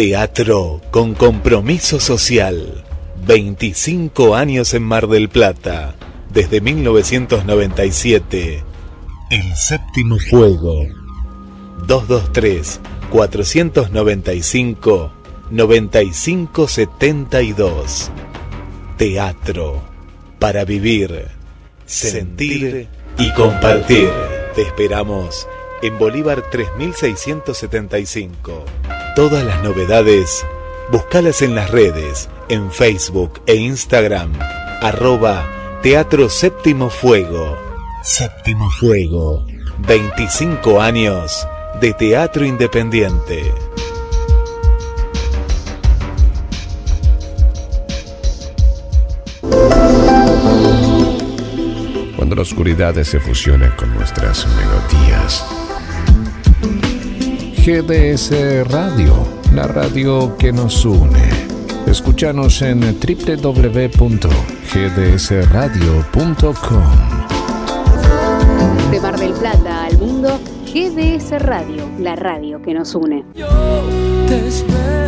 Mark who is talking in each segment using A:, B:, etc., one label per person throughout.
A: Teatro con compromiso social. 25 años en Mar del Plata. Desde 1997. El séptimo fuego. 223 495 9572. Teatro para vivir, sentir y compartir. Te esperamos en Bolívar 3675. Todas las novedades, búscalas en las redes, en Facebook e Instagram, arroba Teatro Séptimo Fuego. Séptimo Fuego, 25 años de teatro independiente.
B: Cuando la oscuridad se fusiona con nuestras melodías. GDS Radio, la radio que nos une. Escúchanos en www.gdsradio.com.
C: De Mar del Plata al mundo, GDS Radio, la radio que nos une.
D: Yo te espero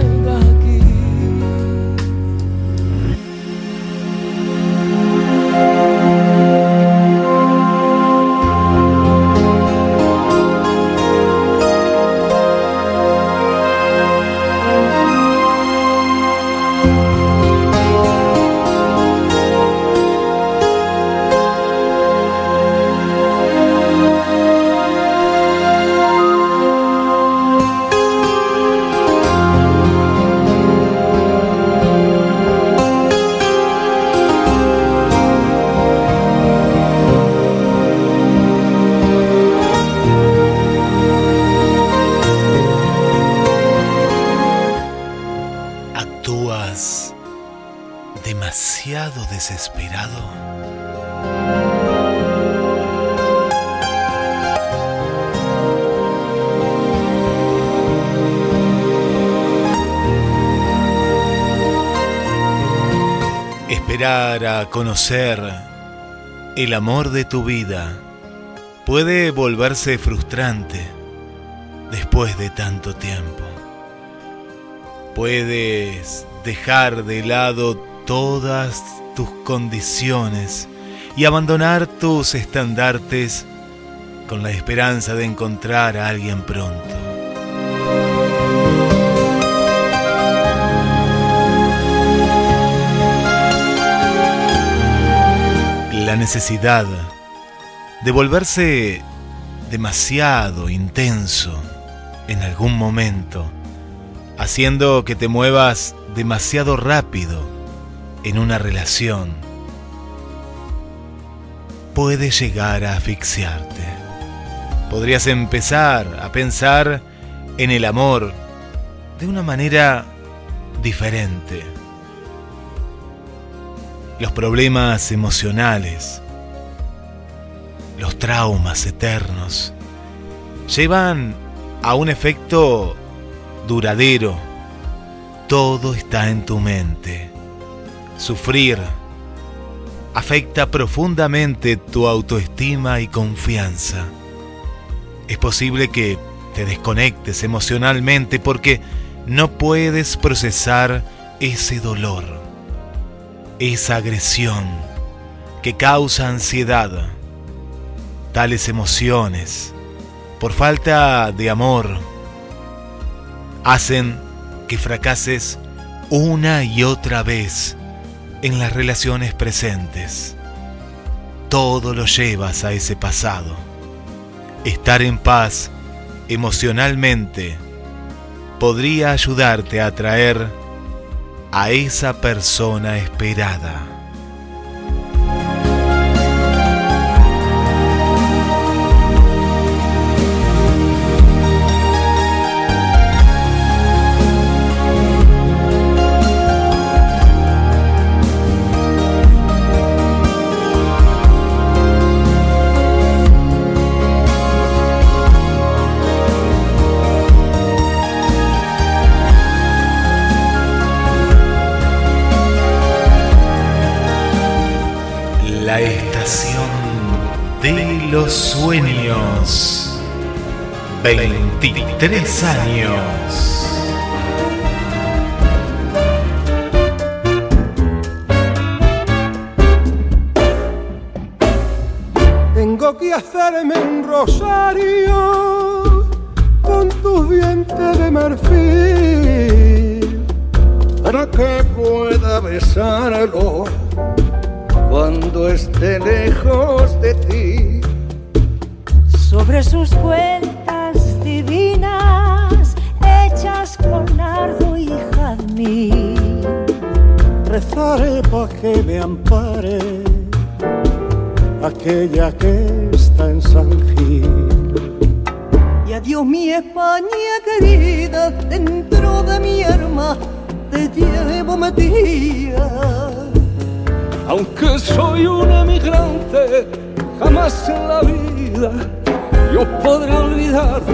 A: A conocer el amor de tu vida puede volverse frustrante después de tanto tiempo. Puedes dejar de lado todas tus condiciones y abandonar tus estandartes con la esperanza de encontrar a alguien pronto. La necesidad de volverse demasiado intenso en algún momento haciendo que te muevas demasiado rápido en una relación, puede llegar a asfixiarte. Podrías empezar a pensar en el amor de una manera diferente. Los problemas emocionales, los traumas eternos, llevan a un efecto duradero. Todo está en tu mente. Sufrir afecta profundamente tu autoestima y confianza. Es posible que te desconectes emocionalmente porque no puedes procesar ese dolor, esa agresión que causa ansiedad. Tales emociones, por falta de amor, hacen que fracases una y otra vez en las relaciones presentes. Todo lo llevas a ese pasado. Estar en paz emocionalmente podría ayudarte a atraer a esa persona esperada. los sueños. 23 años.
E: Tengo que hacerme un rosario con tus dientes de marfil para que pueda besarlo cuando esté lejos de ti
F: sobre sus cuentas divinas hechas con ardo y jazmín.
E: Rezaré para que me ampare aquella que está en San Gil.
F: Y adiós mi España querida, dentro de mi alma te llevo metida.
G: Aunque soy un emigrante, jamás en la vida yo podré olvidarte.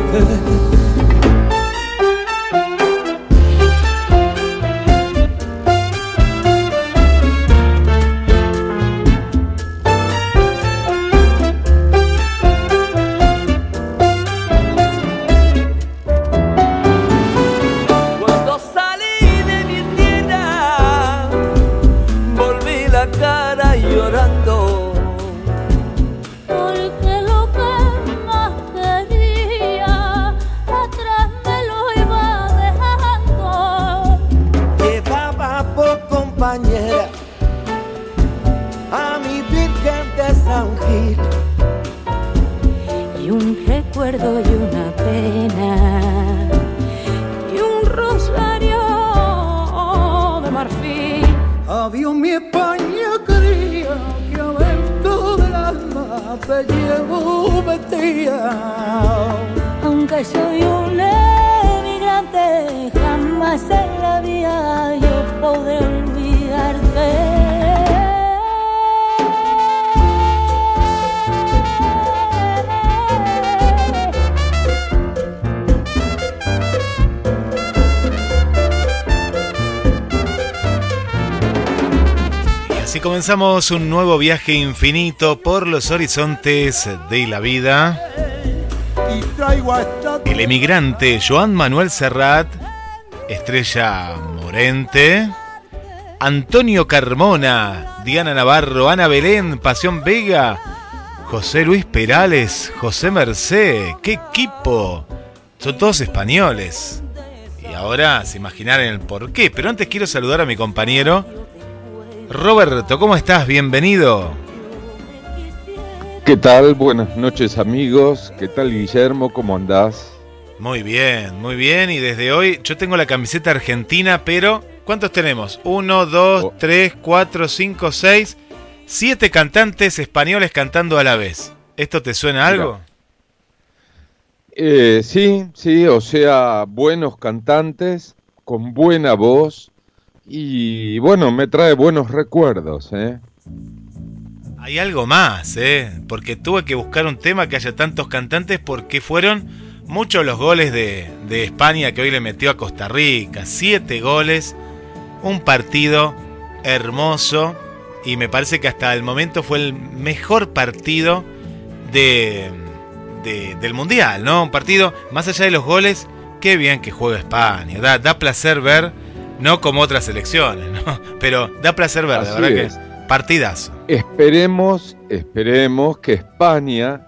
A: Comenzamos un nuevo viaje infinito por los horizontes de la vida. El emigrante Joan Manuel Serrat, Estrella Morente, Antonio Carmona, Diana Navarro, Ana Belén, Pasión Vega, José Luis Perales, José Mercé, qué equipo. Son todos españoles. Y ahora se imaginarán el por qué. Pero antes quiero saludar a mi compañero Roberto. ¿Cómo estás? Bienvenido.
H: ¿Qué tal? Buenas noches amigos. ¿Qué tal Guillermo? ¿Cómo andás?
A: Muy bien, muy bien. Y desde hoy yo tengo la camiseta argentina, pero ¿cuántos tenemos? Uno, dos,
H: Oh.
A: tres, cuatro, cinco, seis, siete cantantes españoles cantando a la vez. ¿Esto te suena a algo?
H: Eh, sí, sí, o sea, buenos cantantes, con buena voz y bueno, me trae buenos recuerdos, ¿eh?
A: Hay algo más, ¿eh? Porque tuve que buscar un tema que haya tantos cantantes porque fueron muchos los goles de, de España que hoy le metió a Costa Rica. Siete goles, un partido hermoso y me parece que hasta el momento fue el mejor partido de, de- del Mundial, ¿no? Un partido, más allá de los goles, qué bien que juega España. Da, da placer ver, no como otras selecciones, ¿no? Pero da placer ver,
H: Así
A: verdad
H: es.
A: que partidazo.
H: Esperemos, esperemos que España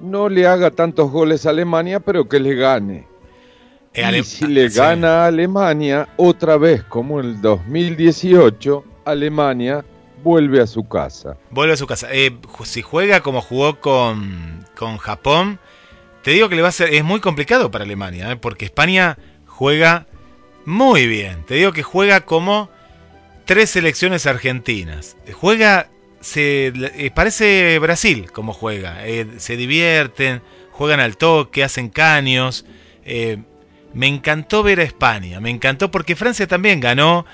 H: no le haga tantos goles a Alemania, pero que le gane.
A: Eh,
H: y si le
A: sí.
H: gana a Alemania, otra vez como en el 2018, Alemania vuelve a su casa.
A: Vuelve a su casa. Eh, si juega como jugó con, con Japón, te digo que le va a ser. Es muy complicado para Alemania, eh, porque España juega muy bien. Te digo que juega como tres selecciones argentinas. Juega. Se, eh, parece Brasil como juega. Eh, se divierten, juegan al toque, hacen caños. Eh, me encantó ver a España. Me encantó porque Francia también ganó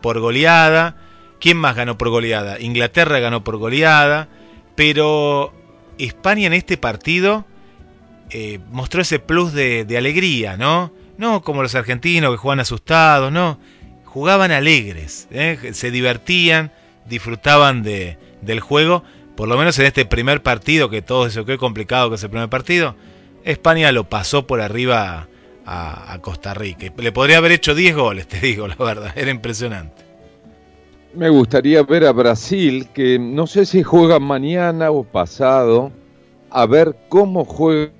A: por goleada. ¿Quién más ganó por goleada? Inglaterra ganó por goleada. Pero España en este partido mostró ese plus de alegría, ¿no? No como los argentinos que juegan asustados, no. Jugaban alegres, ¿eh? se divertían, disfrutaban de, del juego. Por lo menos en este primer partido, que todo eso qué complicado que es el primer partido, España lo pasó por arriba a, a Costa Rica. Le podría haber hecho 10 goles, te digo, la verdad, era impresionante.
H: Me gustaría ver a Brasil, que no sé si juega mañana o pasado, a ver cómo juega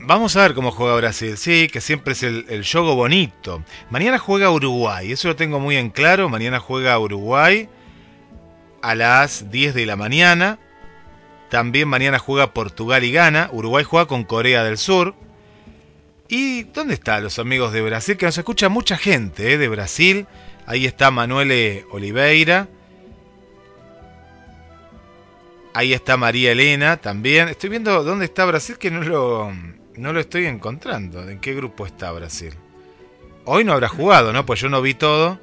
A: Vamos a ver cómo juega Brasil, sí, que siempre es el, el juego bonito. Mañana juega Uruguay, eso lo tengo muy en claro. Mañana juega Uruguay a las 10 de la mañana. También mañana juega Portugal y gana. Uruguay juega con Corea del Sur. ¿Y dónde están los amigos de Brasil? Que nos escucha mucha gente ¿eh? de Brasil. Ahí está Manuel Oliveira. Ahí está María Elena también. Estoy viendo dónde está Brasil que no lo, no lo estoy encontrando. ¿En qué grupo está Brasil? Hoy no habrá jugado, ¿no? Pues yo no vi todo.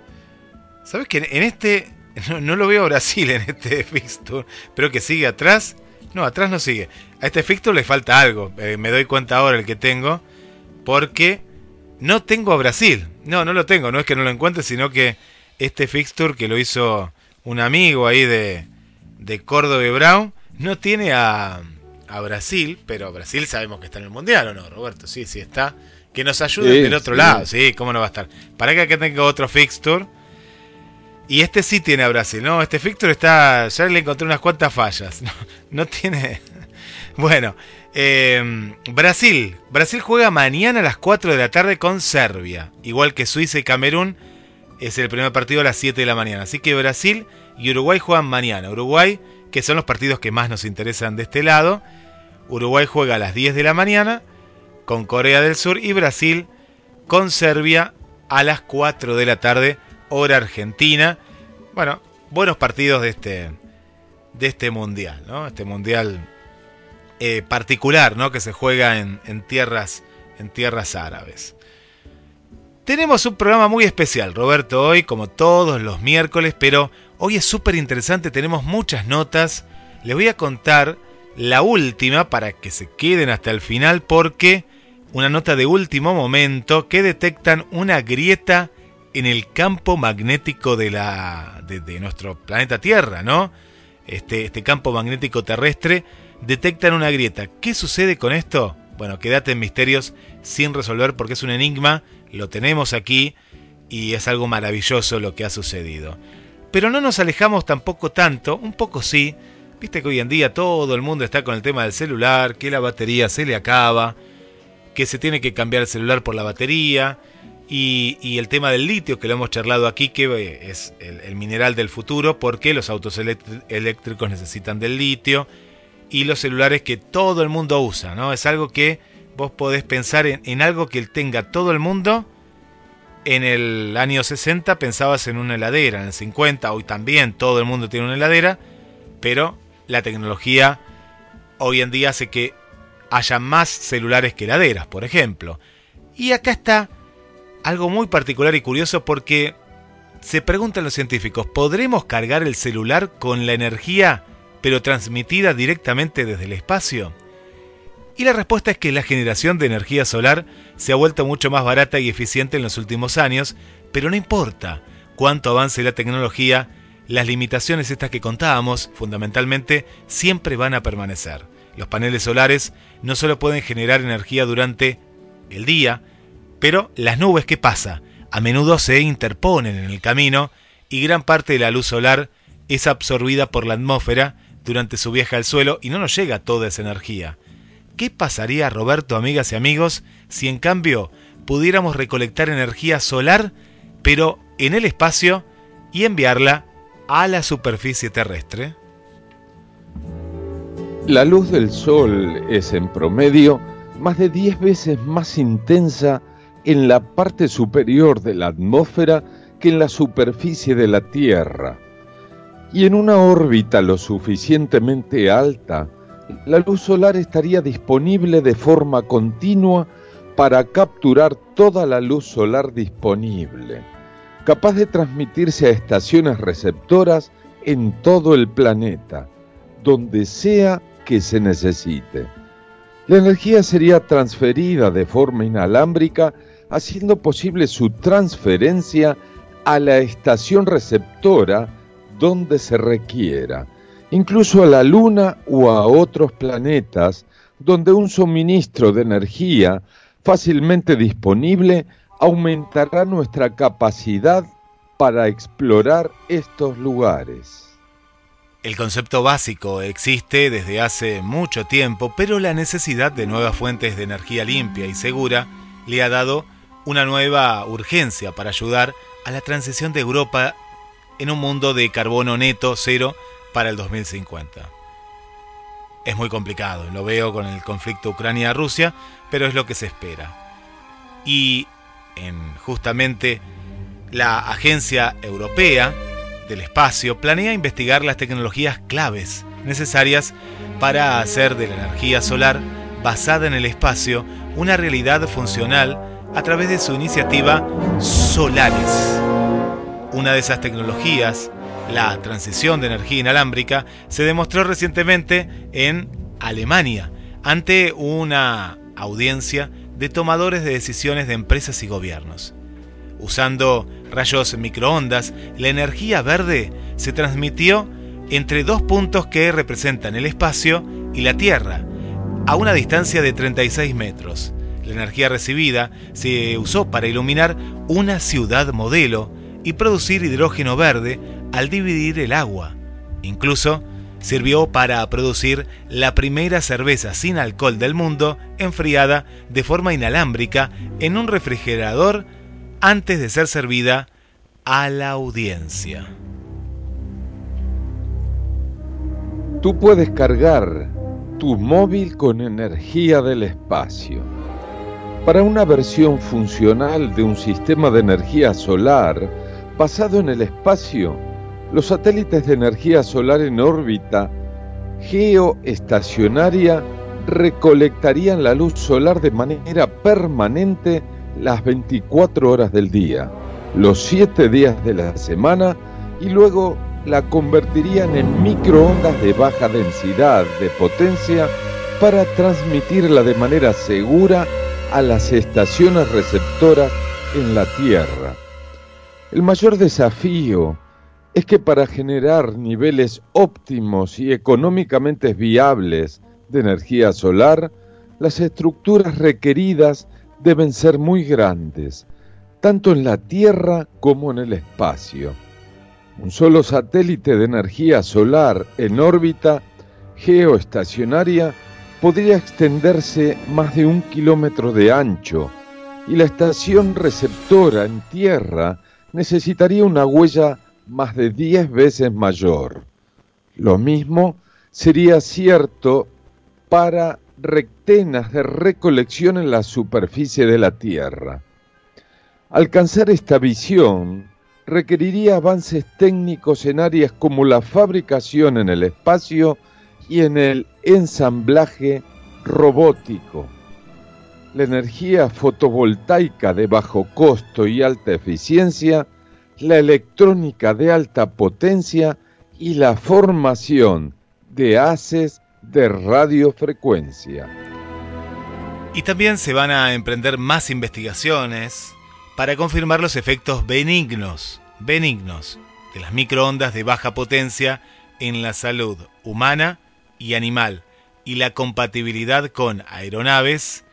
A: ¿Sabes que en este... No, lo veo a Brasil en este fixture. Pero que sigue atrás. No, atrás no sigue. A este fixture le falta algo. Eh, me doy cuenta ahora el que tengo. Porque no tengo a Brasil. No, no lo tengo. No es que no lo encuentre, sino que este fixture que lo hizo un amigo ahí de, de Córdoba y Brown no tiene a, a, Brasil, pero Brasil sabemos que está en el Mundial, ¿o no, Roberto? Sí, sí está. Que nos ayude del otro lado, sí, ¿cómo no va a estar? Para que acá tenga otro fixture. Y este sí tiene a Brasil, ¿no? Este fixture está. Ya le encontré unas cuantas fallas. No, no tiene. Bueno, eh, Brasil. Brasil juega mañana a las 4 de la tarde con Serbia. Igual que Suiza y Camerún. Es el primer partido a las 7 de la mañana. Así que Brasil y Uruguay juegan mañana. Uruguay, que son los partidos que más nos interesan de este lado. Uruguay juega a las 10 de la mañana con Corea del Sur y Brasil con Serbia a las 4 de la tarde, hora argentina. Bueno, buenos partidos de este, de este mundial, ¿no? Este mundial eh, particular, ¿no? Que se juega en, tierras, en tierras árabes. Tenemos un programa muy especial, Roberto, hoy, como todos los miércoles, pero hoy es súper interesante, tenemos muchas notas. Les voy a contar la última para que se queden hasta el final, porque una nota de último momento que detectan una grieta en el campo magnético de, la, de, de nuestro planeta Tierra, ¿no? Este, este campo magnético terrestre detectan una grieta. ¿Qué sucede con esto? Bueno, quédate en misterios sin resolver porque es un enigma, lo tenemos aquí y es algo maravilloso lo que ha sucedido. Pero no nos alejamos tampoco tanto, un poco sí. Viste que hoy en día todo el mundo está con el tema del celular, que la batería se le acaba, que se tiene que cambiar el celular por la batería, y, el tema del litio, que lo hemos charlado aquí, que es el, el mineral del futuro, porque los autos eléctricos necesitan del litio, y los celulares que todo el mundo usa, ¿no? Es algo que vos podés pensar en, en, algo que tenga todo el mundo. En el año 60 pensabas en una heladera, en el 50 hoy también todo el mundo tiene una heladera, pero la tecnología hoy en día hace que haya más celulares que heladeras, por ejemplo. Y acá está algo muy particular y curioso porque se preguntan los científicos, ¿podremos cargar el celular con la energía pero transmitida directamente desde el espacio? Y la respuesta es que la generación de energía solar se ha vuelto mucho más barata y eficiente en los últimos años, pero no importa cuánto avance la tecnología, las limitaciones estas que contábamos, fundamentalmente, siempre van a permanecer. Los paneles solares no solo pueden generar energía durante el día, pero las nubes, ¿qué pasa? A menudo se interponen en el camino y gran parte de la luz solar es absorbida por la atmósfera durante su viaje al suelo y no nos llega toda esa energía. ¿Qué pasaría, Roberto, amigas y amigos, si en cambio pudiéramos recolectar energía solar, pero en el espacio, y enviarla a la superficie terrestre?
H: La luz del Sol es en promedio más de 10 veces más intensa en la parte superior de la atmósfera que en la superficie de la Tierra. Y en una órbita lo suficientemente alta, la luz solar estaría disponible de forma continua para capturar toda la luz solar disponible, capaz de transmitirse a estaciones receptoras en todo el planeta, donde sea que se necesite. La energía sería transferida de forma inalámbrica, haciendo posible su transferencia a la estación receptora donde se requiera incluso a la Luna o a otros planetas, donde un suministro de energía fácilmente disponible aumentará nuestra capacidad para explorar estos lugares.
A: El concepto básico existe desde hace mucho tiempo, pero la necesidad de nuevas fuentes de energía limpia y segura le ha dado una nueva urgencia para ayudar a la transición de Europa en un mundo de carbono neto cero para el 2050. Es muy complicado, lo veo con el conflicto Ucrania-Rusia, pero es lo que se espera. Y en justamente la Agencia Europea del Espacio planea investigar las tecnologías claves necesarias para hacer de la energía solar basada en el espacio una realidad funcional a través de su iniciativa Solaris. Una de esas tecnologías, la transición de energía inalámbrica, se demostró recientemente en Alemania ante una audiencia de tomadores de decisiones de empresas y gobiernos. Usando rayos microondas, la energía verde se transmitió entre dos puntos que representan el espacio y la Tierra, a una distancia de 36 metros. La energía recibida se usó para iluminar una ciudad modelo y producir hidrógeno verde al dividir el agua. Incluso sirvió para producir la primera cerveza sin alcohol del mundo enfriada de forma inalámbrica en un refrigerador antes de ser servida a la audiencia.
H: Tú puedes cargar tu móvil con energía del espacio. Para una versión funcional de un sistema de energía solar basado en el espacio, los satélites de energía solar en órbita geoestacionaria recolectarían la luz solar de manera permanente las 24 horas del día, los 7 días de la semana y luego la convertirían en microondas de baja densidad de potencia para transmitirla de manera segura a las estaciones receptoras en la Tierra. El mayor desafío es que para generar niveles óptimos y económicamente viables de energía solar, las estructuras requeridas deben ser muy grandes, tanto en la Tierra como en el espacio. Un solo satélite de energía solar en órbita geoestacionaria podría extenderse más de un kilómetro de ancho y la estación receptora en Tierra necesitaría una huella más de 10 veces mayor. Lo mismo sería cierto para rectenas de recolección en la superficie de la Tierra. Alcanzar esta visión requeriría avances técnicos en áreas como la fabricación en el espacio y en el ensamblaje robótico. La energía fotovoltaica de bajo costo y alta eficiencia, la electrónica de alta potencia y la formación de haces de radiofrecuencia.
A: Y también se van a emprender más investigaciones para confirmar los efectos benignos, benignos de las microondas de baja potencia en la salud humana y animal y la compatibilidad con aeronaves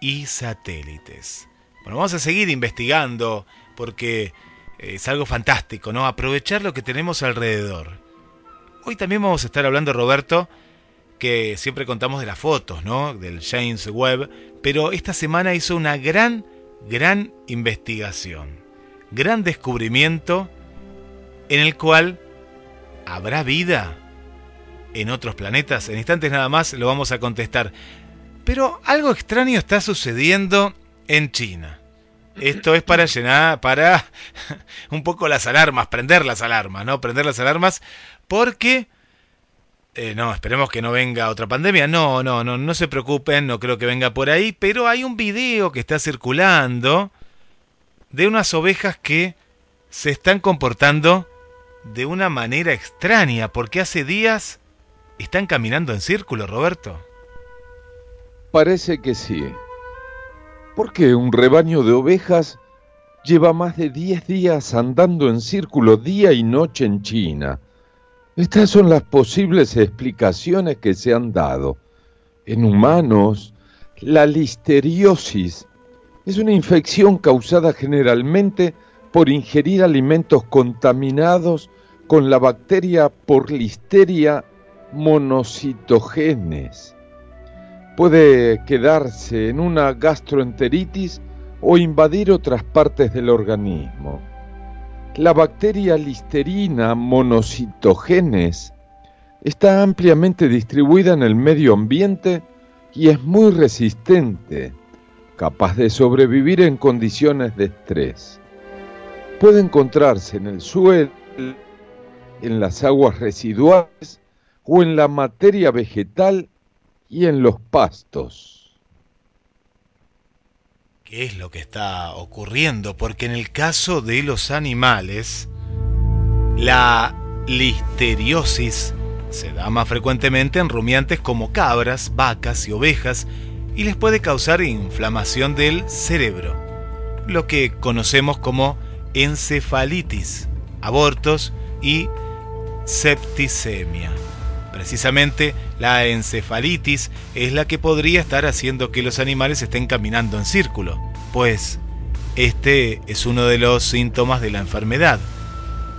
A: y satélites. Bueno, vamos a seguir investigando porque es algo fantástico, ¿no? Aprovechar lo que tenemos alrededor. Hoy también vamos a estar hablando, Roberto, que siempre contamos de las fotos, ¿no? Del James Webb, pero esta semana hizo una gran, gran investigación, gran descubrimiento en el cual habrá vida en otros planetas. En instantes nada más lo vamos a contestar. Pero algo extraño está sucediendo en China. Esto es para llenar, para un poco las alarmas, prender las alarmas, ¿no? Prender las alarmas porque eh, no, esperemos que no venga otra pandemia. No, no, no, no se preocupen, no creo que venga por ahí, pero hay un video que está circulando de unas ovejas que se están comportando de una manera extraña, porque hace días están caminando en círculo, Roberto.
H: Parece que sí. Porque un rebaño de ovejas lleva más de 10 días andando en círculo día y noche en China estas son las posibles explicaciones que se han dado. En humanos, la listeriosis es una infección causada generalmente por ingerir alimentos contaminados con la bacteria por listeria monocitogenes. Puede quedarse en una gastroenteritis o invadir otras partes del organismo. La bacteria listerina monocitogenes está ampliamente distribuida en el medio ambiente y es muy resistente, capaz de sobrevivir en condiciones de estrés. Puede encontrarse en el suelo, en las aguas residuales o en la materia vegetal y en los pastos.
A: ¿Qué es lo que está ocurriendo? Porque en el caso de los animales, la listeriosis se da más frecuentemente en rumiantes como cabras, vacas y ovejas y les puede causar inflamación del cerebro, lo que conocemos como encefalitis, abortos y septicemia. Precisamente la encefalitis es la que podría estar haciendo que los animales estén caminando en círculo, pues este es uno de los síntomas de la enfermedad.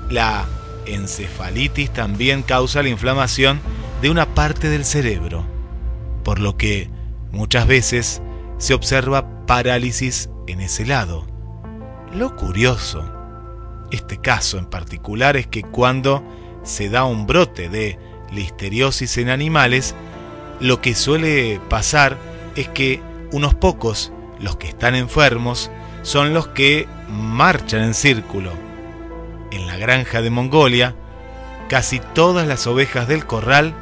A: La encefalitis también causa la inflamación de una parte del cerebro, por lo que muchas veces se observa parálisis en ese lado. Lo curioso, este caso en particular es que cuando se da un brote de listeriosis en animales, lo que suele pasar es que unos pocos, los que están enfermos, son los que marchan en círculo. En la granja de Mongolia, casi todas las ovejas del corral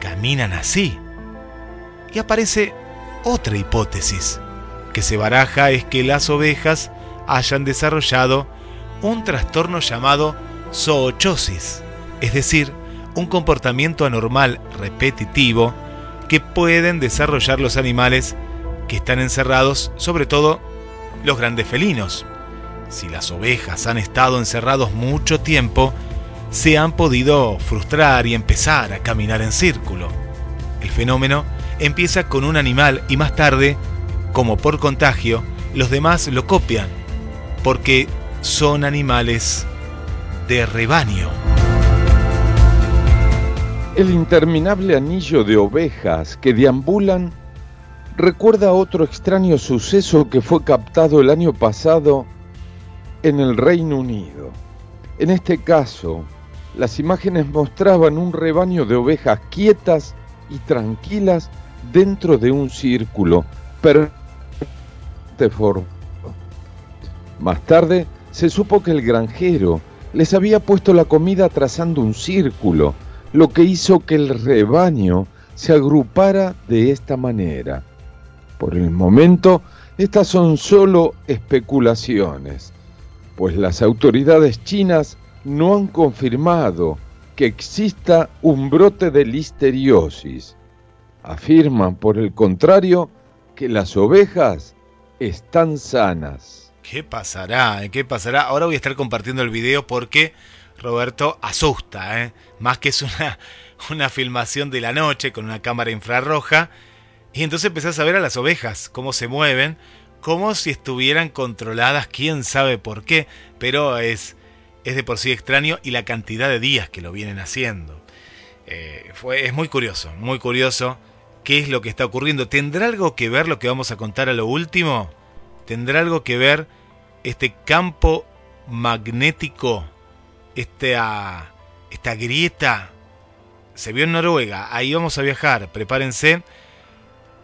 A: caminan así. Y aparece otra hipótesis que se baraja es que las ovejas hayan desarrollado un trastorno llamado zoochosis, es decir, un comportamiento anormal repetitivo que pueden desarrollar los animales que están encerrados, sobre todo los grandes felinos. Si las ovejas han estado encerrados mucho tiempo, se han podido frustrar y empezar a caminar en círculo. El fenómeno empieza con un animal y más tarde, como por contagio, los demás lo copian, porque son animales de rebaño.
H: El interminable anillo de ovejas que deambulan recuerda otro extraño suceso que fue captado el año pasado en el Reino Unido. En este caso, las imágenes mostraban un rebaño de ovejas quietas y tranquilas dentro de un círculo perfecto. Más tarde se supo que el granjero les había puesto la comida trazando un círculo lo que hizo que el rebaño se agrupara de esta manera. Por el momento, estas son solo especulaciones, pues las autoridades chinas no han confirmado que exista un brote de listeriosis. Afirman, por el contrario, que las ovejas están sanas.
A: ¿Qué pasará? ¿Qué pasará? Ahora voy a estar compartiendo el video porque Roberto asusta, ¿eh? más que es una, una filmación de la noche con una cámara infrarroja. Y entonces empezás a ver a las ovejas, cómo se mueven, como si estuvieran controladas, quién sabe por qué, pero es, es de por sí extraño y la cantidad de días que lo vienen haciendo. Eh, fue, es muy curioso, muy curioso qué es lo que está ocurriendo. ¿Tendrá algo que ver lo que vamos a contar a lo último? ¿Tendrá algo que ver este campo magnético esta, grieta se vio en Noruega. Ahí vamos a viajar, prepárense.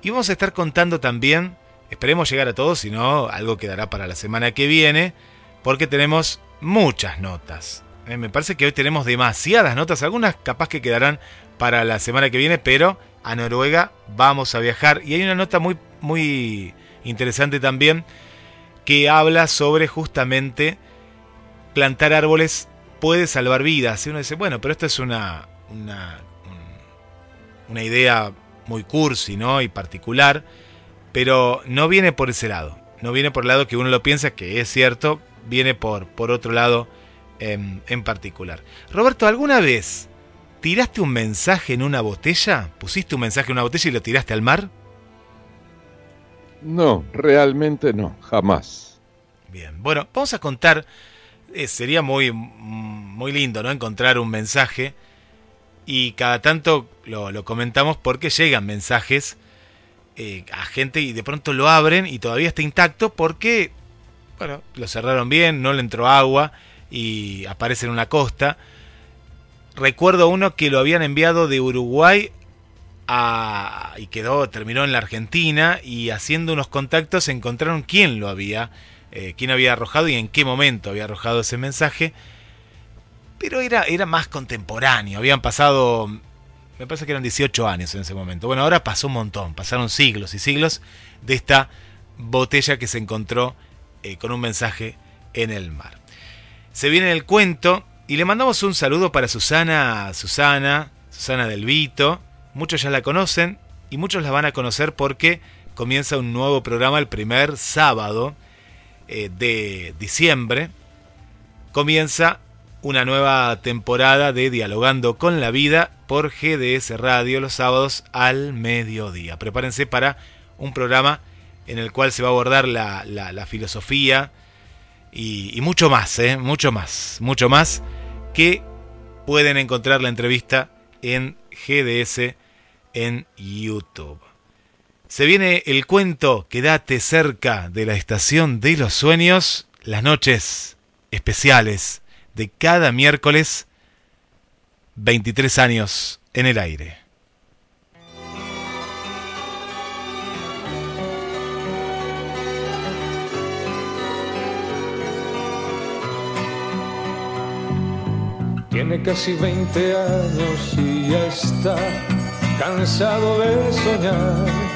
A: Y vamos a estar contando también, esperemos llegar a todos, si no, algo quedará para la semana que viene, porque tenemos muchas notas. Eh, me parece que hoy tenemos demasiadas notas, algunas capaz que quedarán para la semana que viene, pero a Noruega vamos a viajar. Y hay una nota muy, muy interesante también que habla sobre justamente plantar árboles puede salvar vidas. Y uno dice, bueno, pero esto es una, una, una idea muy cursi ¿no? y particular, pero no viene por ese lado. No viene por el lado que uno lo piensa, que es cierto, viene por, por otro lado en, en particular. Roberto, ¿alguna vez tiraste un mensaje en una botella? ¿Pusiste un mensaje en una botella y lo tiraste al mar?
H: No, realmente no, jamás.
A: Bien, bueno, vamos a contar eh, sería muy, muy lindo, ¿no? Encontrar un mensaje. Y cada tanto lo, comentamos porque llegan mensajes eh, a gente y de pronto lo abren y todavía está intacto porque, bueno, lo cerraron bien, no le entró agua y aparece en una costa. Recuerdo uno que lo habían enviado de Uruguay a, y quedó, terminó en la Argentina y haciendo unos contactos encontraron quién lo había eh, quién había arrojado y en qué momento había arrojado ese mensaje. Pero era, era más contemporáneo, habían pasado, me parece que eran 18 años en ese momento. Bueno, ahora pasó un montón, pasaron siglos y siglos de esta botella que se encontró eh, con un mensaje en el mar. Se viene el cuento y le mandamos un saludo para Susana, Susana, Susana del Vito. Muchos ya la conocen y muchos la van a conocer porque comienza un nuevo programa el primer sábado de diciembre, comienza una nueva temporada de Dialogando con la Vida por GDS Radio los sábados al mediodía. Prepárense para un programa en el cual se va a abordar la, filosofía y, mucho más, ¿eh? mucho más, mucho más que pueden encontrar la entrevista en GDS en YouTube. Se viene el cuento Quédate cerca de la estación de los sueños, las noches especiales de cada miércoles, 23 años en el aire.
I: Tiene casi 20 años y ya está cansado de soñar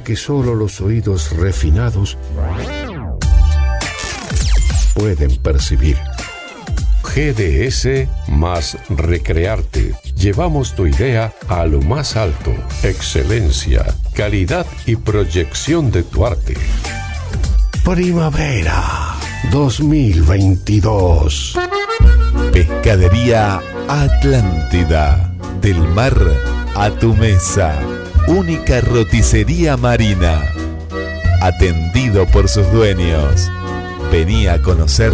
J: Que solo los oídos refinados pueden percibir. GDS más Recrearte. Llevamos tu idea a lo más alto. Excelencia, calidad y proyección de tu arte. Primavera. 2022.
F: Pescadería Atlántida. Del mar a tu mesa. Única roticería marina. Atendido por sus dueños. Venía a conocer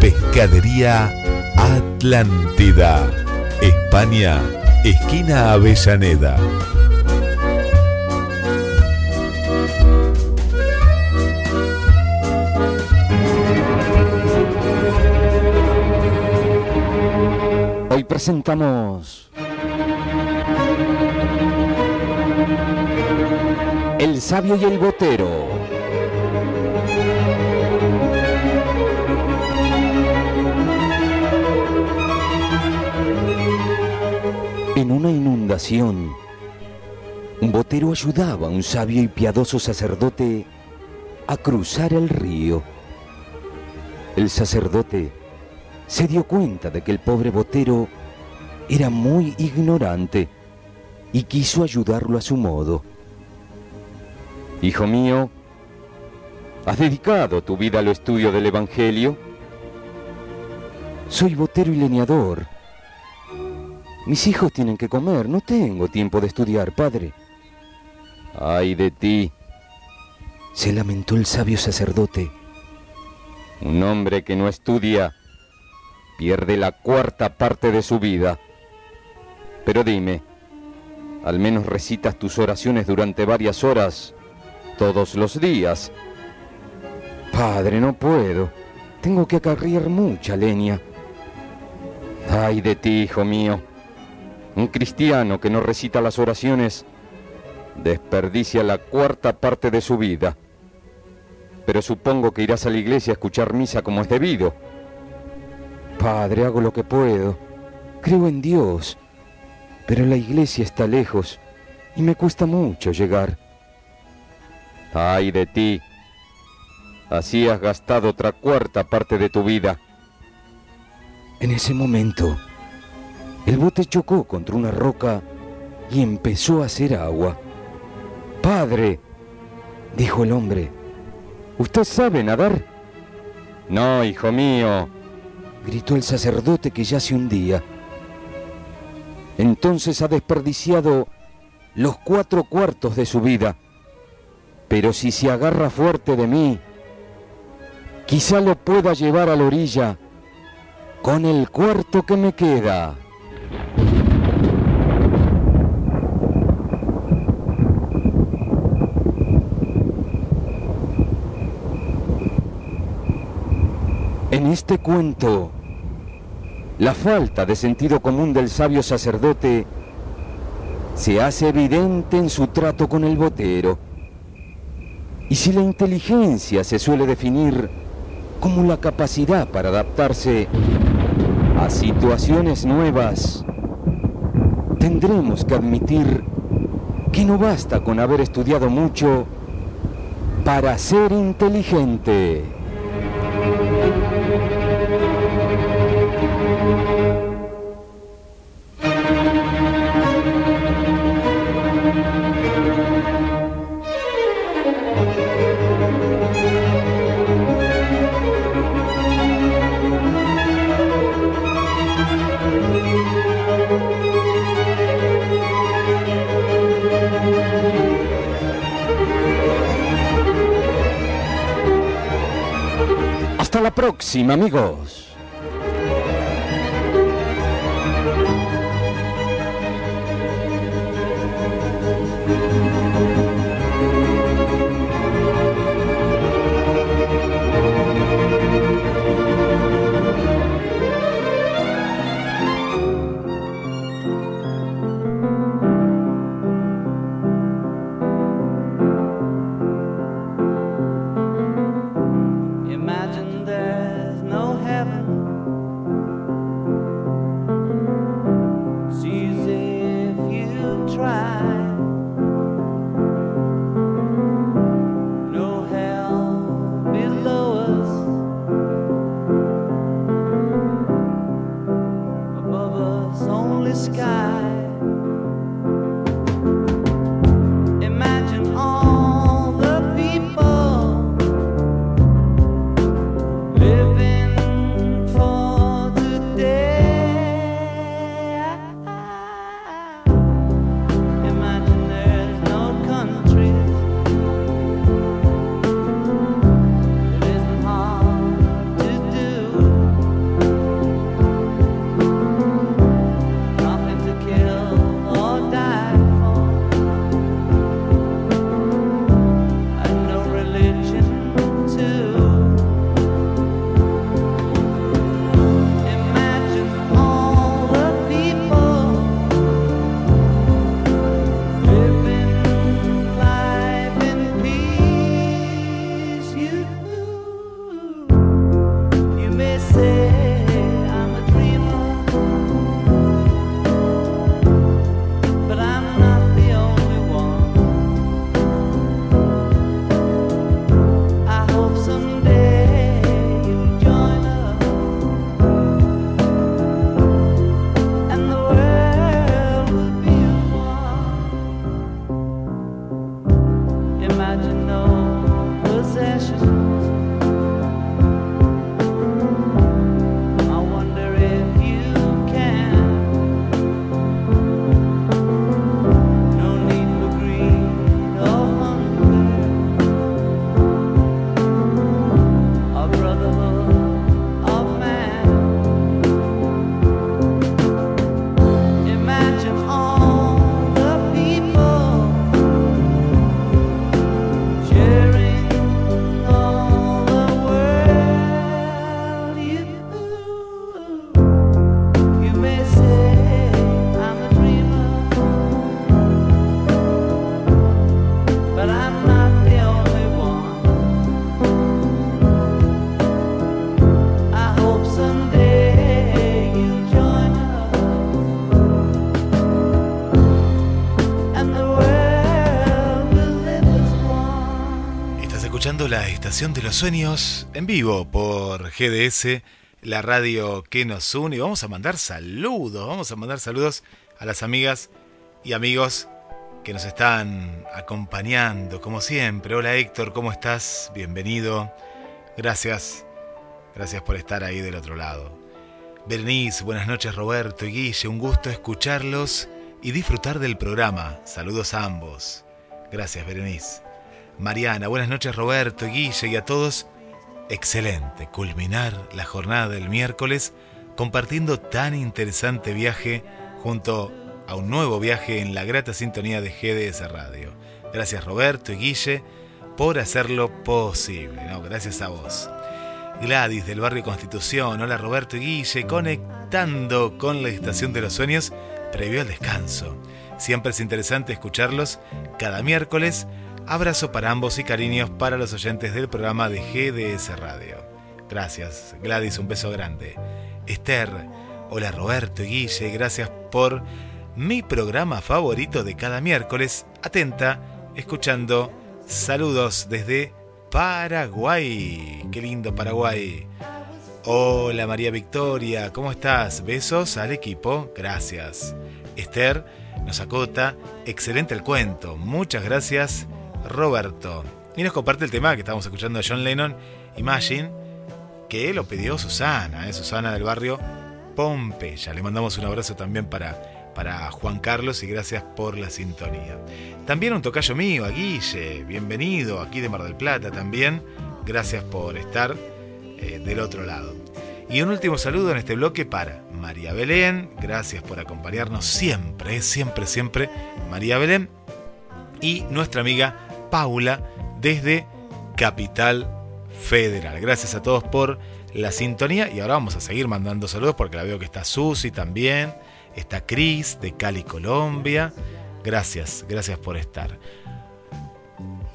F: Pescadería Atlántida. España, esquina Avellaneda.
K: Hoy presentamos El sabio y el botero. En una inundación, un botero ayudaba a un sabio y piadoso sacerdote a cruzar el río. El sacerdote se dio cuenta de que el pobre botero era muy ignorante y quiso ayudarlo a su modo. Hijo mío, ¿has dedicado tu vida al estudio del Evangelio? Soy botero y leñador. Mis hijos tienen que comer, no tengo tiempo de estudiar, padre. Ay de ti, se lamentó el sabio sacerdote. Un hombre que no estudia pierde la cuarta parte de su vida. Pero dime, al menos recitas tus oraciones durante varias horas, todos los días. Padre, no puedo. Tengo que acarrear mucha leña. Ay de ti, hijo mío. Un cristiano que no recita las oraciones desperdicia la cuarta parte de su vida. Pero supongo que irás a la iglesia a escuchar misa como es debido. Padre, hago lo que puedo. Creo en Dios. Pero la iglesia está lejos y me cuesta mucho llegar. Ay de ti. Así has gastado otra cuarta parte de tu vida. En ese momento, el bote chocó contra una roca y empezó a hacer agua. Padre, dijo el hombre, ¿usted sabe nadar? No, hijo mío, gritó el sacerdote que ya se hundía. Entonces ha desperdiciado los cuatro cuartos de su vida. Pero si se agarra fuerte de mí, quizá lo pueda llevar a la orilla con el cuarto que me queda. En este cuento, la falta de sentido común del sabio sacerdote se hace evidente en su trato con el botero. Y si la inteligencia se suele definir como la capacidad para adaptarse a situaciones nuevas, tendremos que admitir que no basta con haber estudiado mucho para ser inteligente. Próxima, amigos.
A: De los Sueños en vivo por GDS, la radio que nos une. Vamos a mandar saludos, vamos a mandar saludos a las amigas y amigos que nos están acompañando, como siempre. Hola Héctor, ¿cómo estás? Bienvenido. Gracias, gracias por estar ahí del otro lado. Bernice, buenas noches Roberto y Guille, un gusto escucharlos y disfrutar del programa. Saludos a ambos. Gracias Berenice. Mariana, buenas noches Roberto, Guille y a todos. Excelente, culminar la jornada del miércoles compartiendo tan interesante viaje junto a un nuevo viaje en la grata sintonía de GDS Radio. Gracias Roberto y Guille por hacerlo posible, ¿no? Gracias a vos. Gladys del barrio Constitución, hola Roberto y Guille, conectando con la Estación de los Sueños previo al descanso. Siempre es interesante escucharlos cada miércoles Abrazo para ambos y cariños para los oyentes del programa de GDS Radio. Gracias, Gladys, un beso grande. Esther, hola Roberto y Guille, gracias por mi programa favorito de cada miércoles. Atenta, escuchando saludos desde Paraguay. Qué lindo Paraguay. Hola María Victoria, ¿cómo estás? Besos al equipo, gracias. Esther nos acota, excelente el cuento, muchas gracias Roberto. Y nos comparte el tema que estamos escuchando de John Lennon, Imagine, que lo pidió Susana, ¿eh? Susana del barrio Pompeya. Le mandamos un abrazo también para, para Juan Carlos y gracias por la sintonía. También un tocayo mío, a Guille, bienvenido aquí de Mar del Plata también. Gracias por estar eh, del otro lado. Y un último saludo en este bloque para María Belén. Gracias por acompañarnos siempre, ¿eh? siempre, siempre, María Belén. Y nuestra amiga Paula desde Capital Federal. Gracias a todos por la sintonía y ahora vamos a seguir mandando saludos porque la veo que está Susi también, está Cris de Cali, Colombia. Gracias, gracias por estar.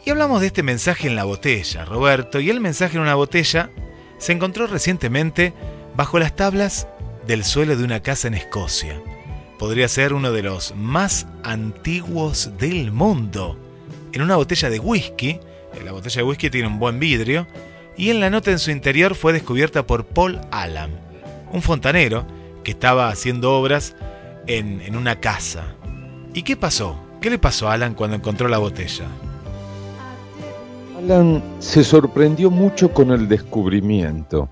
A: Y hablamos de este mensaje en la botella, Roberto, y el mensaje en una botella se encontró recientemente bajo las tablas del suelo de una casa en Escocia. Podría ser uno de los más antiguos del mundo en una botella de whisky. La botella de whisky tiene un buen vidrio. Y en la nota en su interior fue descubierta por Paul Allen, un fontanero que estaba haciendo obras en, en una casa. ¿Y qué pasó? ¿Qué le pasó a Alan cuando encontró la botella?
H: Alan se sorprendió mucho con el descubrimiento,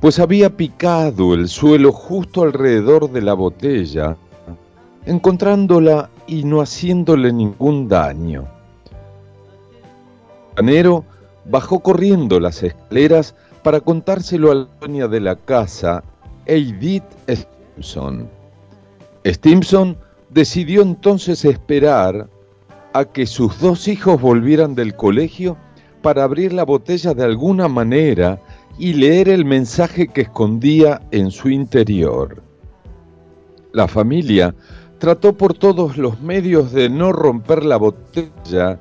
H: pues había picado el suelo justo alrededor de la botella, encontrándola y no haciéndole ningún daño bajó corriendo las escaleras para contárselo a la dueña de la casa, Edith Stimson. Stimson decidió entonces esperar a que sus dos hijos volvieran del colegio para abrir la botella de alguna manera y leer el mensaje que escondía en su interior. La familia trató por todos los medios de no romper la botella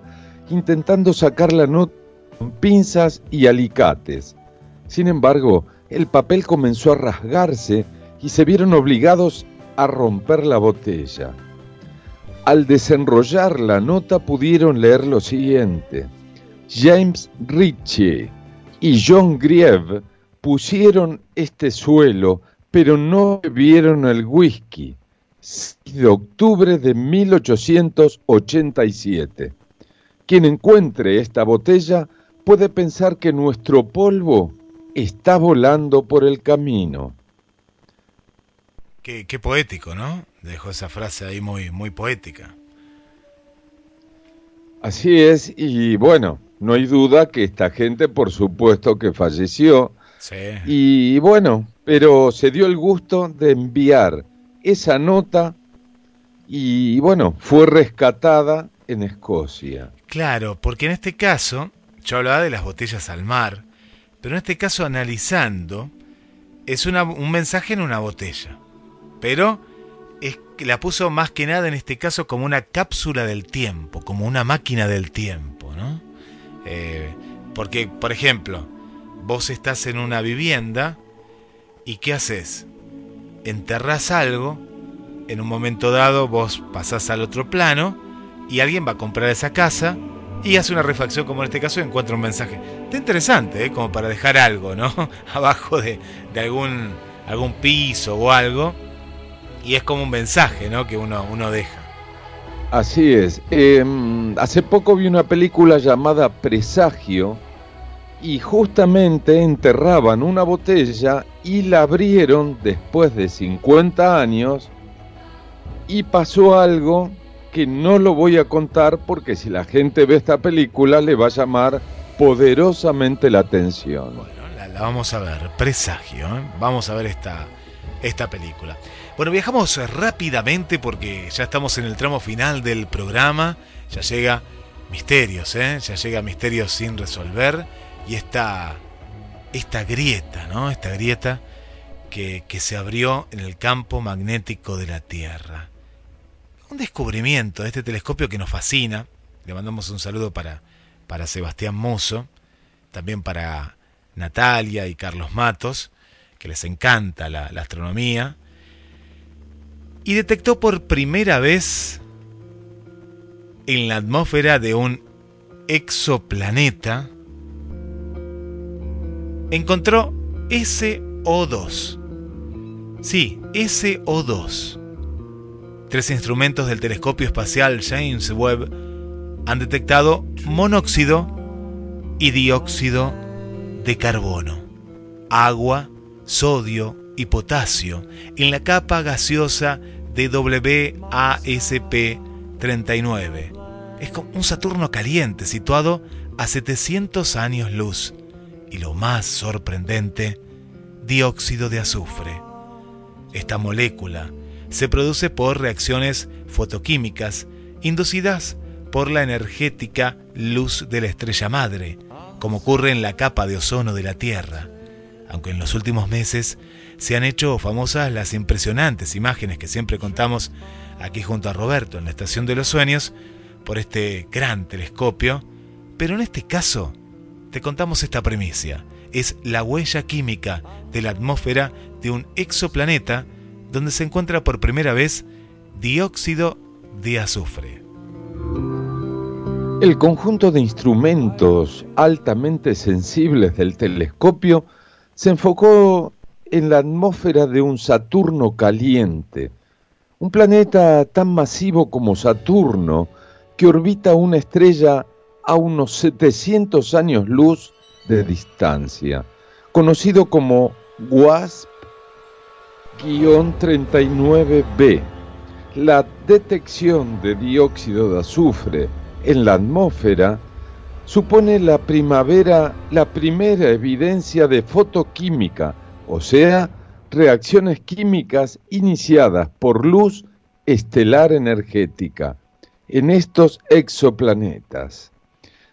H: intentando sacar la nota con pinzas y alicates. Sin embargo, el papel comenzó a rasgarse y se vieron obligados a romper la botella. Al desenrollar la nota pudieron leer lo siguiente. James Ritchie y John Grieve pusieron este suelo, pero no bebieron el whisky. de octubre de 1887. Quien encuentre esta botella puede pensar que nuestro polvo está volando por el camino.
A: Qué, poético, ¿no? Dejó esa frase ahí muy, muy poética.
H: Así es, y bueno, no hay duda que esta gente, por supuesto, que falleció. Sí. Y bueno, pero se dio el gusto de enviar esa nota y bueno, fue rescatada en Escocia.
A: Claro, porque en este caso, yo hablaba de las botellas al mar, pero en este caso analizando, es un mensaje en una botella. Pero es, la puso más que nada en este caso como una cápsula del tiempo, como una máquina del tiempo, ¿no? Eh, porque, por ejemplo, vos estás en una vivienda y ¿qué haces? Enterrás algo, en un momento dado vos pasás al otro plano y alguien va a comprar esa casa y hace una refacción como en este caso y encuentra un mensaje. Está interesante, ¿eh? como para dejar algo, ¿no? Abajo de, algún, algún piso o algo. Y es como un mensaje, ¿no? Que uno, uno deja.
H: Así es. Em, hace poco vi una película llamada Presagio y justamente enterraban una botella y la abrieron después de 50 años y pasó algo que no lo voy a contar porque si la gente ve esta película le va a llamar poderosamente la atención.
A: Bueno, la, vamos a ver, presagio, ¿eh? vamos a ver esta, esta película. Bueno, viajamos rápidamente porque ya estamos en el tramo final del programa, ya llega Misterios, ¿eh? ya llega Misterios sin resolver y esta, esta grieta, ¿no? Esta grieta que, que se abrió en el campo magnético de la Tierra un descubrimiento de este telescopio que nos fascina. Le mandamos un saludo para, para Sebastián Mozo, también para Natalia y Carlos Matos, que les encanta la, la astronomía. Y detectó por primera vez en la atmósfera de un exoplaneta, encontró SO2. Sí, SO2 tres instrumentos del telescopio espacial James Webb han detectado monóxido y dióxido de carbono, agua, sodio y potasio en la capa gaseosa de WASP-39. Es como un Saturno caliente situado a 700 años luz. Y lo más sorprendente, dióxido de azufre. Esta molécula se produce por reacciones fotoquímicas inducidas por la energética luz de la estrella madre, como ocurre en la capa de ozono de la Tierra, aunque en los últimos meses se han hecho famosas las impresionantes imágenes que siempre contamos aquí junto a Roberto en la Estación de los Sueños por este gran telescopio, pero en este caso te contamos esta premisa, es la huella química de la atmósfera de un exoplaneta donde se encuentra por primera vez dióxido de azufre.
H: El conjunto de instrumentos altamente sensibles del telescopio se enfocó en la atmósfera de un Saturno caliente, un planeta tan masivo como Saturno que orbita una estrella a unos 700 años luz de distancia, conocido como WASP 39b. La detección de dióxido de azufre en la atmósfera supone la primavera, la primera evidencia de fotoquímica, o sea, reacciones químicas iniciadas por luz estelar energética en estos exoplanetas.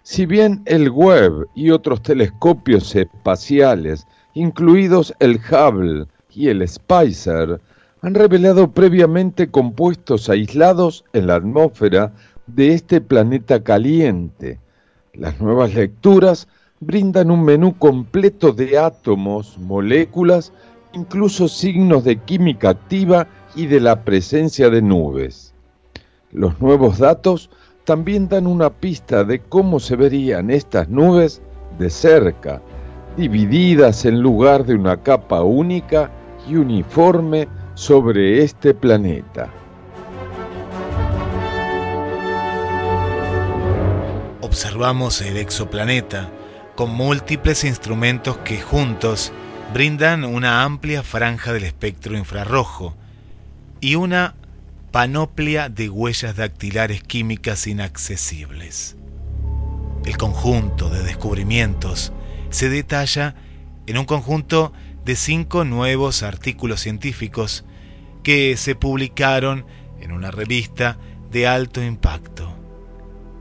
H: Si bien el Webb y otros telescopios espaciales, incluidos el Hubble y el Spicer han revelado previamente compuestos aislados en la atmósfera de este planeta caliente. Las nuevas lecturas brindan un menú completo de átomos, moléculas, incluso signos de química activa y de la presencia de nubes. Los nuevos datos también dan una pista de cómo se verían estas nubes de cerca, divididas en lugar de una capa única y uniforme sobre este planeta.
A: Observamos el exoplaneta con múltiples instrumentos que juntos brindan una amplia franja del espectro infrarrojo y una panoplia de huellas dactilares químicas inaccesibles. El conjunto de descubrimientos se detalla en un conjunto de cinco nuevos artículos científicos que se publicaron en una revista de alto impacto.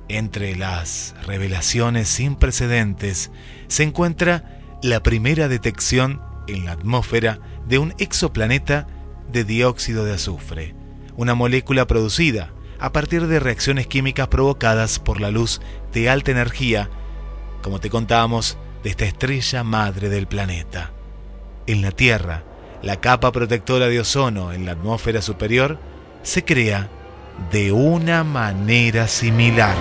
A: Entre las revelaciones sin precedentes se encuentra la primera detección en la atmósfera de un exoplaneta de dióxido de azufre, una molécula producida a partir de reacciones químicas provocadas por la luz de alta energía, como te contábamos, de esta estrella madre del planeta en la Tierra, la capa protectora de ozono en la atmósfera superior se crea de una manera similar.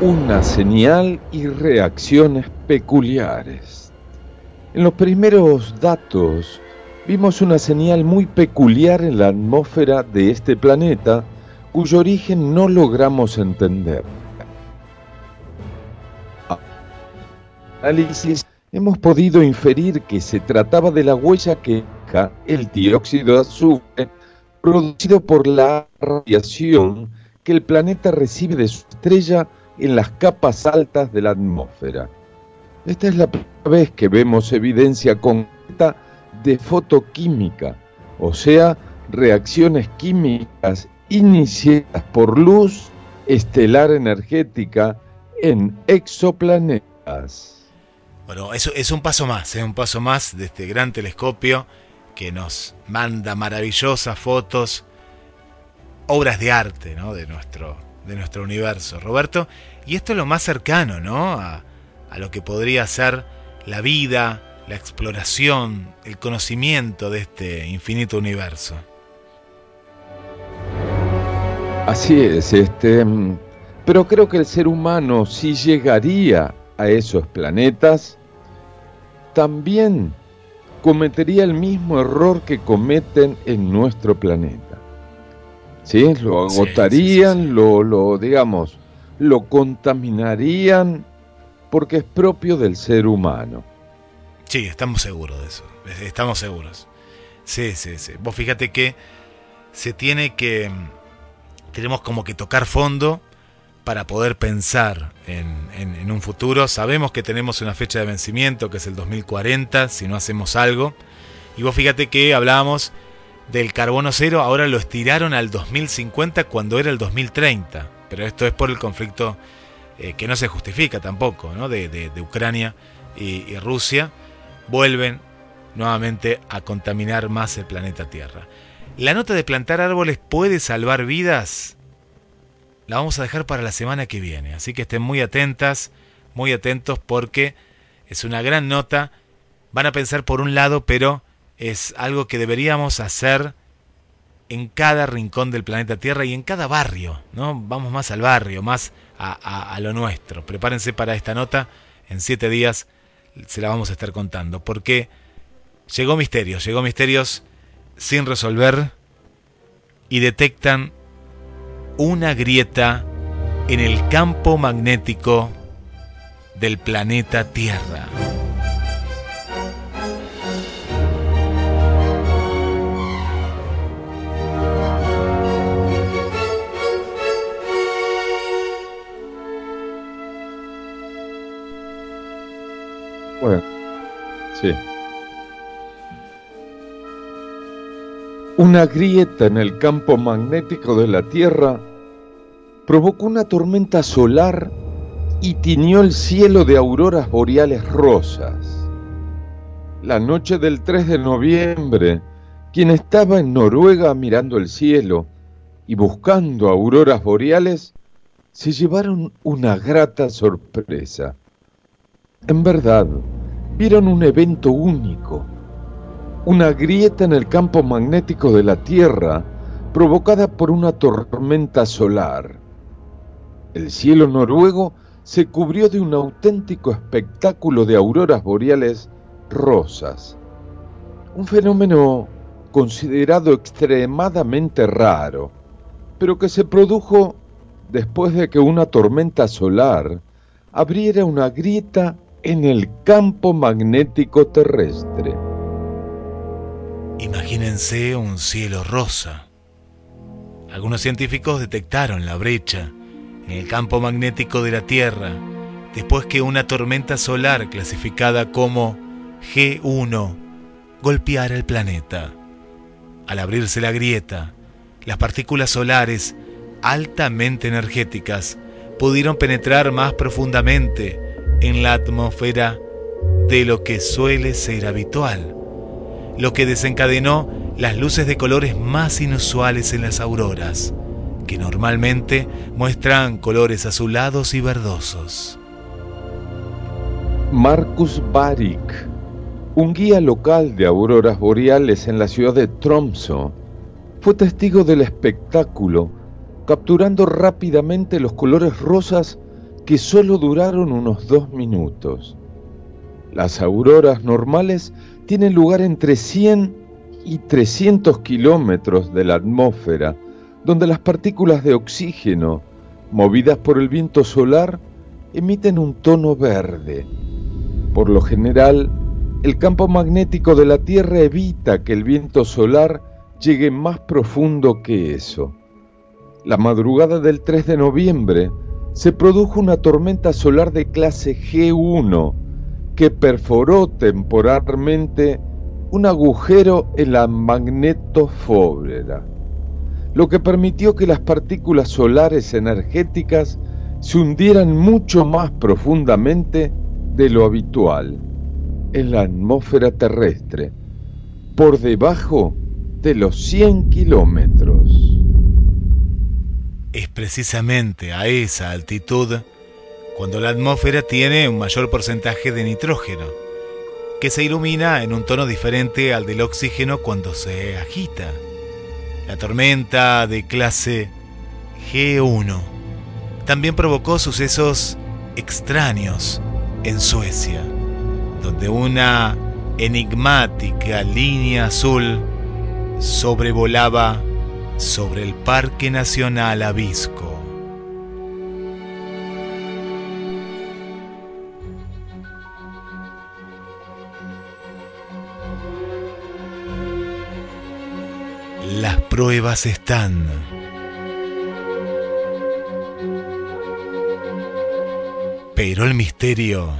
H: una señal y reacciones peculiares. En los primeros datos vimos una señal muy peculiar en la atmósfera de este planeta cuyo origen no logramos entender. Análisis hemos podido inferir que se trataba de la huella que deja el dióxido de azufre producido por la radiación que el planeta recibe de su estrella en las capas altas de la atmósfera. Esta es la primera vez que vemos evidencia concreta de fotoquímica, o sea, reacciones químicas iniciadas por luz estelar energética en exoplanetas.
A: Bueno, eso es un paso más, es un paso más de este gran telescopio que nos manda maravillosas fotos, obras de arte, ¿no? De nuestro, de nuestro universo, Roberto. Y esto es lo más cercano, ¿no? A, a lo que podría ser la vida, la exploración, el conocimiento de este infinito universo.
H: Así es, este, mm, pero creo que el ser humano si llegaría a esos planetas, también cometería el mismo error que cometen en nuestro planeta. ¿Sí? Lo agotarían,
A: sí, sí, sí.
H: Lo, lo, digamos, lo contaminarían porque es propio del ser humano.
A: Sí, estamos seguros de eso. Estamos seguros. Sí, sí, sí. Vos fíjate que se tiene que. Tenemos como que tocar fondo para poder pensar en, un futuro. Sabemos que tenemos una fecha de vencimiento que es el 2040, si no hacemos algo. Y vos fíjate que hablábamos del carbono cero, ahora lo estiraron al 2050 cuando era el 2030. Pero esto es por el conflicto eh, que no se justifica tampoco, ¿no? De, de- de Ucrania y Rusia. Vuelven nuevamente a contaminar más el planeta Tierra. La nota de plantar árboles puede salvar vidas. La vamos a dejar para la semana que viene. Así que estén muy atentas, muy atentos porque es una gran nota. Van a pensar por un lado, pero es algo que deberíamos hacer en cada rincón del planeta Tierra y en cada barrio, ¿no? Vamos más al barrio, más a, a- a lo nuestro. Prepárense para esta nota. En siete días se la vamos a estar contando. Porque llegó Misterios, llegó Misterios sin resolver y detectan una grieta en el campo magnético del planeta Tierra.
H: Bueno, sí. Una grieta en el campo magnético de la Tierra provocó una tormenta solar y tiñó el cielo de auroras boreales rosas. La noche del 3 de noviembre, quien estaba en Noruega mirando el cielo y buscando auroras boreales, se llevaron una grata sorpresa. En verdad, vieron un evento único, una grieta en el campo magnético de la Tierra provocada por una tormenta solar. El cielo noruego se cubrió de un auténtico espectáculo de auroras boreales rosas, un fenómeno considerado extremadamente raro, pero que se produjo después de que una tormenta solar abriera una grieta en el campo magnético terrestre.
A: Imagínense un cielo rosa. Algunos científicos detectaron la brecha en el campo magnético de la Tierra después que una tormenta solar clasificada como G1 golpeara el planeta. Al abrirse la grieta, las partículas solares altamente energéticas pudieron penetrar más profundamente en la atmósfera de lo que suele ser habitual lo que desencadenó las luces de colores más inusuales en las auroras, que normalmente muestran colores azulados y verdosos.
H: Marcus Barik, un guía local de auroras boreales en la ciudad de Tromsø, fue testigo del espectáculo, capturando rápidamente los colores rosas que solo duraron unos dos minutos. Las auroras normales tienen lugar entre 100 y 300 kilómetros de la atmósfera, donde las partículas de oxígeno, movidas por el viento solar, emiten un tono verde. Por lo general, el campo magnético de la Tierra evita que el viento solar llegue más profundo que eso. La madrugada del 3 de noviembre se produjo una tormenta solar de clase G1 que perforó temporalmente un agujero en la magnetofóbera, lo que permitió que las partículas solares energéticas se hundieran mucho más profundamente de lo habitual en la atmósfera terrestre, por debajo de los 100 kilómetros.
A: Es precisamente a esa altitud cuando la atmósfera tiene un mayor porcentaje de nitrógeno, que se ilumina en un tono diferente al del oxígeno cuando se agita. La tormenta de clase G1 también provocó sucesos extraños en Suecia, donde una enigmática línea azul sobrevolaba sobre el Parque Nacional Avisco. Pruebas están. Pero el misterio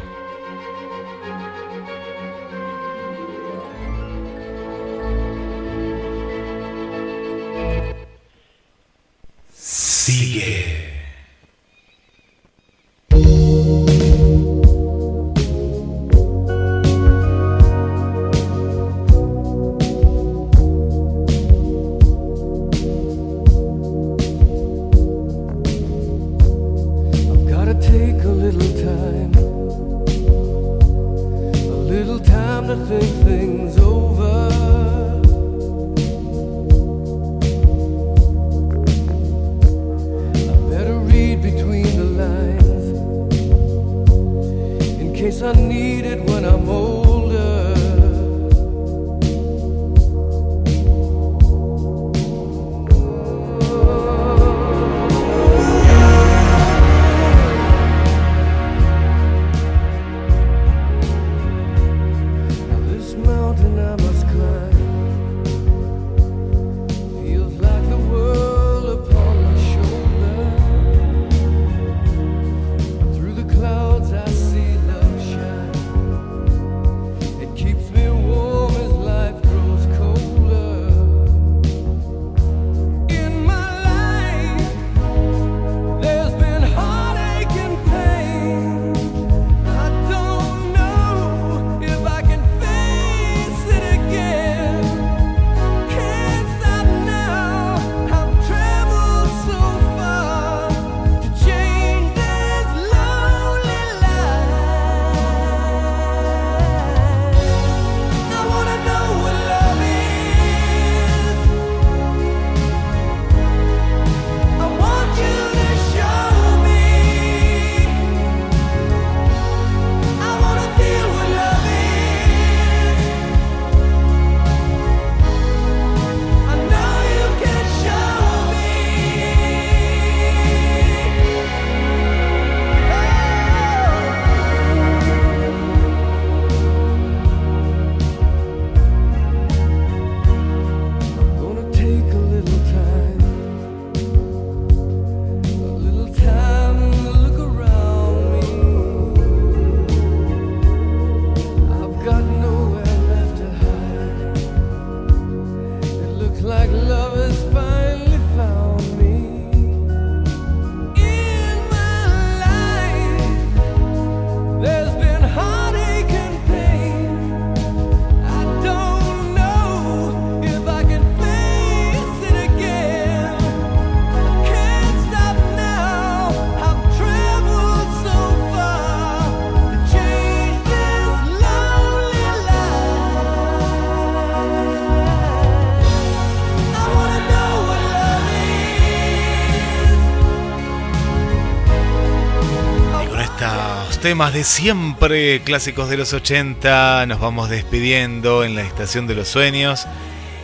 A: temas de siempre, clásicos de los 80. Nos vamos despidiendo en la Estación de los Sueños.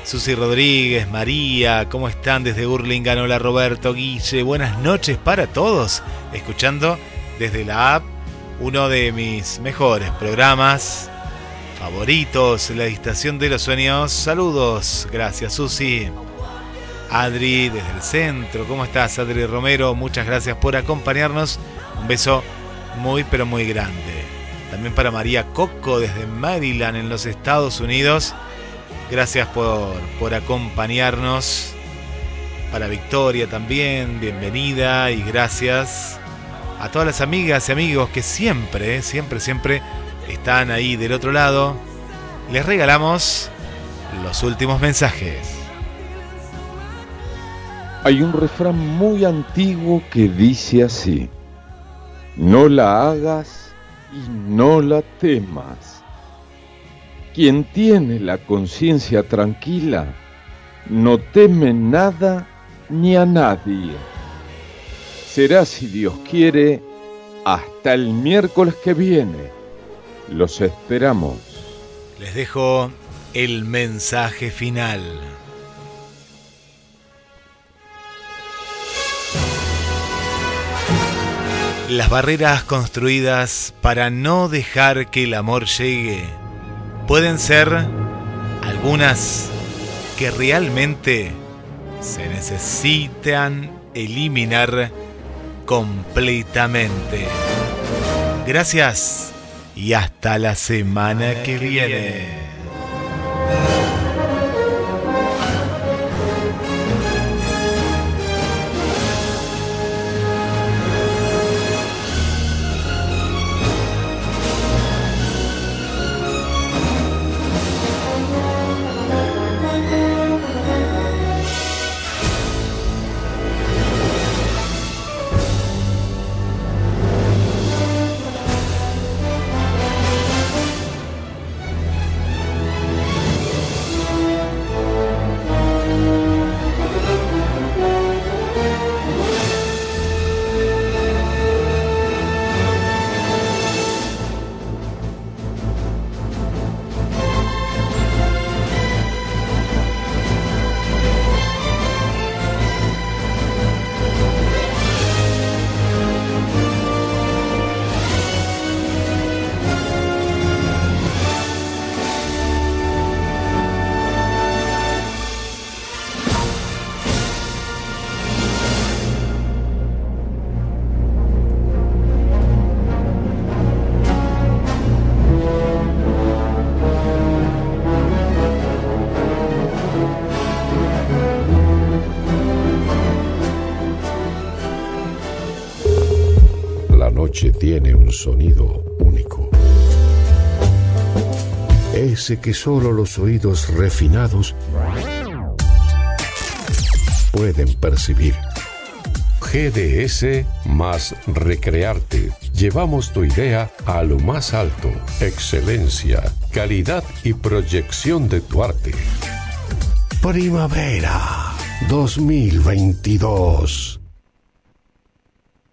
A: Susi Rodríguez, María, ¿cómo están desde Hurlingham? Hola Roberto, Guille, buenas noches para todos. Escuchando desde la app uno de mis mejores programas favoritos, la Estación de los Sueños. Saludos, gracias Susi. Adri desde el centro, ¿cómo estás Adri Romero? Muchas gracias por acompañarnos. Un beso muy pero muy grande. También para María Coco desde Maryland en los Estados Unidos. Gracias por, por acompañarnos. Para Victoria también, bienvenida y gracias a todas las amigas y amigos que siempre, siempre, siempre están ahí del otro lado. Les regalamos los últimos mensajes.
H: Hay un refrán muy antiguo que dice así, no la hagas y no la temas. Quien tiene la conciencia tranquila no teme nada ni a nadie. Será, si Dios quiere, hasta el miércoles que viene. Los esperamos.
A: Les dejo el mensaje final. Las barreras construidas para no dejar que el amor llegue pueden ser algunas que realmente se necesitan eliminar completamente. Gracias y hasta la semana que viene.
J: Sonido único. Ese que solo los oídos refinados pueden percibir. GDS más Recrearte. Llevamos tu idea a lo más alto. Excelencia, calidad y proyección de tu arte. Primavera 2022.